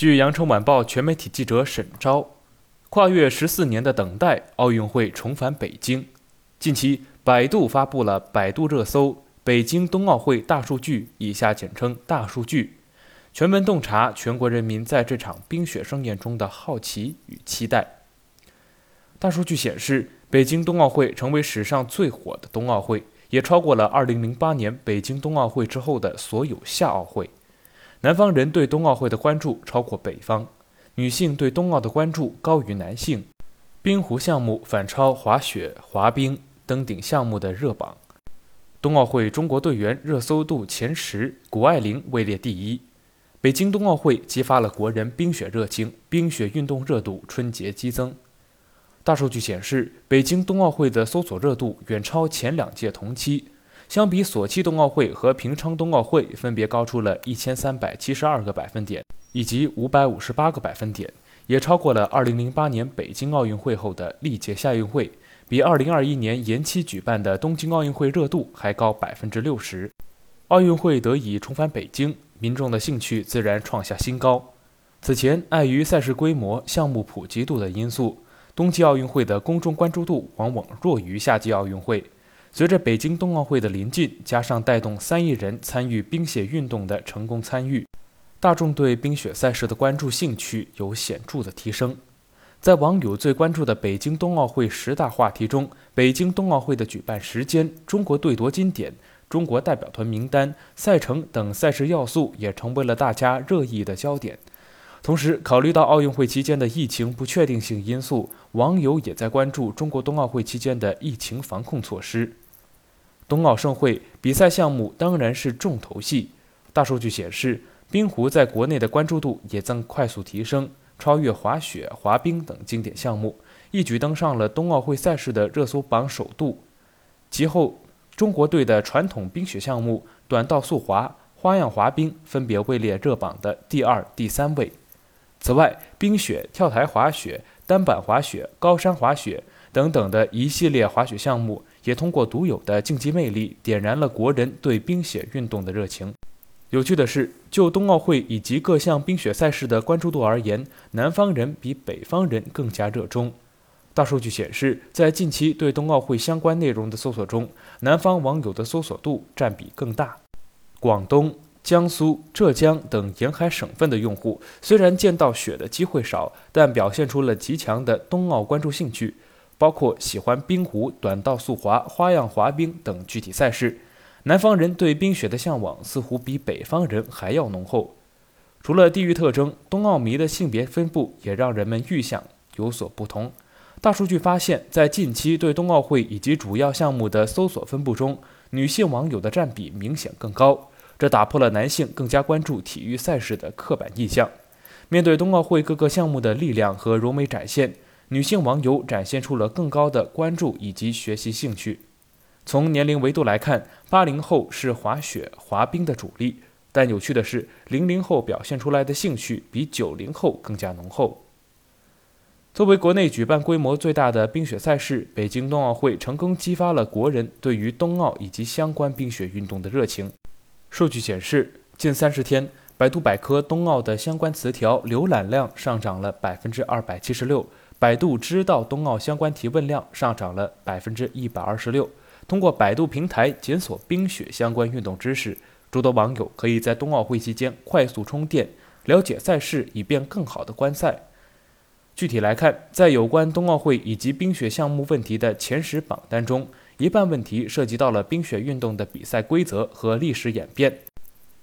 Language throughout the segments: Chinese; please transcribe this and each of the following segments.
据羊城晚报全媒体记者沈钊，跨越十四年的等待，奥运会重返北京。近期，百度发布了百度热搜“北京冬奥会大数据”（以下简称“大数据”），全文洞察全国人民在这场冰雪盛宴中的好奇与期待。大数据显示，北京冬奥会成为史上最火的冬奥会，也超过了2008年北京冬奥会之后的所有夏奥会。南方人对冬奥会的关注超过北方，女性对冬奥的关注高于男性。冰壶项目反超滑雪、滑冰登顶项目的热榜。冬奥会中国队员热搜度前十，谷爱凌位列第一。北京冬奥会激发了国人冰雪热情，冰雪运动热度春节激增。大数据显示，北京冬奥会的搜索热度远超前两届同期，相比索契冬奥会和平昌冬奥会，分别高出了一千三百七十二个百分点以及五百五十八个百分点，也超过了二零零八年北京奥运会后的历届夏运会，比二零二一年延期举办的东京奥运会热度还高百分之六十。奥运会得以重返北京，民众的兴趣自然创下新高。此前，碍于赛事规模、项目普及度的因素。冬季奥运会的公众关注度往往弱于夏季奥运会。随着北京冬奥会的临近，加上带动三亿人参与冰雪运动的成功参与，大众对冰雪赛事的关注兴趣有显著的提升。在网友最关注的北京冬奥会十大话题中，北京冬奥会的举办时间、中国队夺金点、中国代表团名单、赛程等赛事要素也成为了大家热议的焦点。同时，考虑到奥运会期间的疫情不确定性因素，网友也在关注中国冬奥会期间的疫情防控措施。冬奥盛会比赛项目当然是重头戏。大数据显示，冰壶在国内的关注度也在快速提升，超越滑雪、滑冰等经典项目，一举登上了冬奥会赛事的热搜榜首度。其后，中国队的传统冰雪项目短道速滑、花样滑冰分别位列热榜的第二、第三位。此外，冰雪、跳台滑雪、单板滑雪、高山滑雪等等的一系列滑雪项目，也通过独有的竞技魅力，点燃了国人对冰雪运动的热情。有趣的是，就冬奥会以及各项冰雪赛事的关注度而言，南方人比北方人更加热衷。大数据显示，在近期对冬奥会相关内容的搜索中，南方网友的搜索度占比更大。广东。江苏、浙江等沿海省份的用户虽然见到雪的机会少，但表现出了极强的冬奥关注兴趣，包括喜欢冰壶、短道速滑、花样滑冰等具体赛事。南方人对冰雪的向往似乎比北方人还要浓厚。除了地域特征，冬奥迷的性别分布也让人们预想有所不同。大数据发现，在近期对冬奥会以及主要项目的搜索分布中，女性网友的占比明显更高。这打破了男性更加关注体育赛事的刻板印象。面对冬奥会各个项目的力量和柔美展现，女性网友展现出了更高的关注以及学习兴趣。从年龄维度来看，八零后是滑雪、滑冰的主力，但有趣的是，零零后表现出来的兴趣比九零后更加浓厚。作为国内举办规模最大的冰雪赛事，北京冬奥会成功激发了国人对于冬奥以及相关冰雪运动的热情。数据显示，近三十天，百度百科冬奥的相关词条浏览量上涨了百分之二百七十六，百度知道冬奥相关提问量上涨了百分之一百二十六。通过百度平台检索冰雪相关运动知识，诸多网友可以在冬奥会期间快速充电，了解赛事，以便更好的观赛。具体来看，在有关冬奥会以及冰雪项目问题的前十榜单中，一半问题涉及到了冰雪运动的比赛规则和历史演变，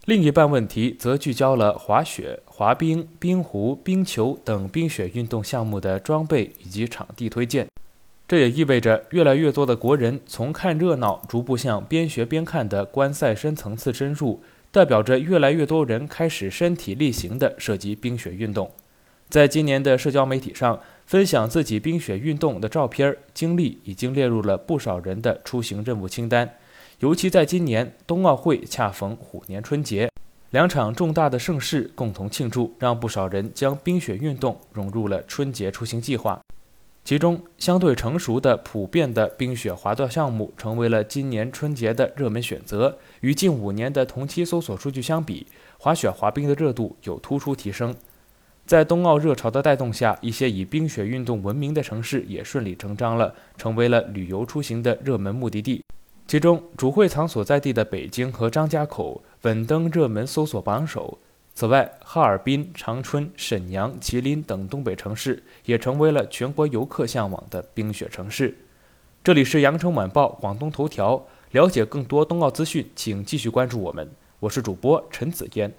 另一半问题则聚焦了滑雪、滑冰、冰壶、冰球等冰雪运动项目的装备以及场地推荐。这也意味着，越来越多的国人从看热闹逐步向边学边看的观赛深层次深入，代表着越来越多人开始身体力行地涉及冰雪运动。在今年的社交媒体上。分享自己冰雪运动的照片经历，已经列入了不少人的出行任务清单。尤其在今年冬奥会恰逢虎年春节，两场重大的盛事共同庆祝，让不少人将冰雪运动融入了春节出行计划。其中，相对成熟的普遍的冰雪滑道项目成为了今年春节的热门选择。与近五年的同期搜索数据相比，滑雪滑冰的热度有突出提升。在冬奥热潮的带动下，一些以冰雪运动闻名的城市也顺理成章了，成为了旅游出行的热门目的地。其中，主会场所在地的北京和张家口稳登热门搜索榜首。此外，哈尔滨、长春、沈阳、吉林等东北城市也成为了全国游客向往的冰雪城市。这里是羊城晚报广东头条，了解更多冬奥资讯，请继续关注我们。我是主播陈子嫣。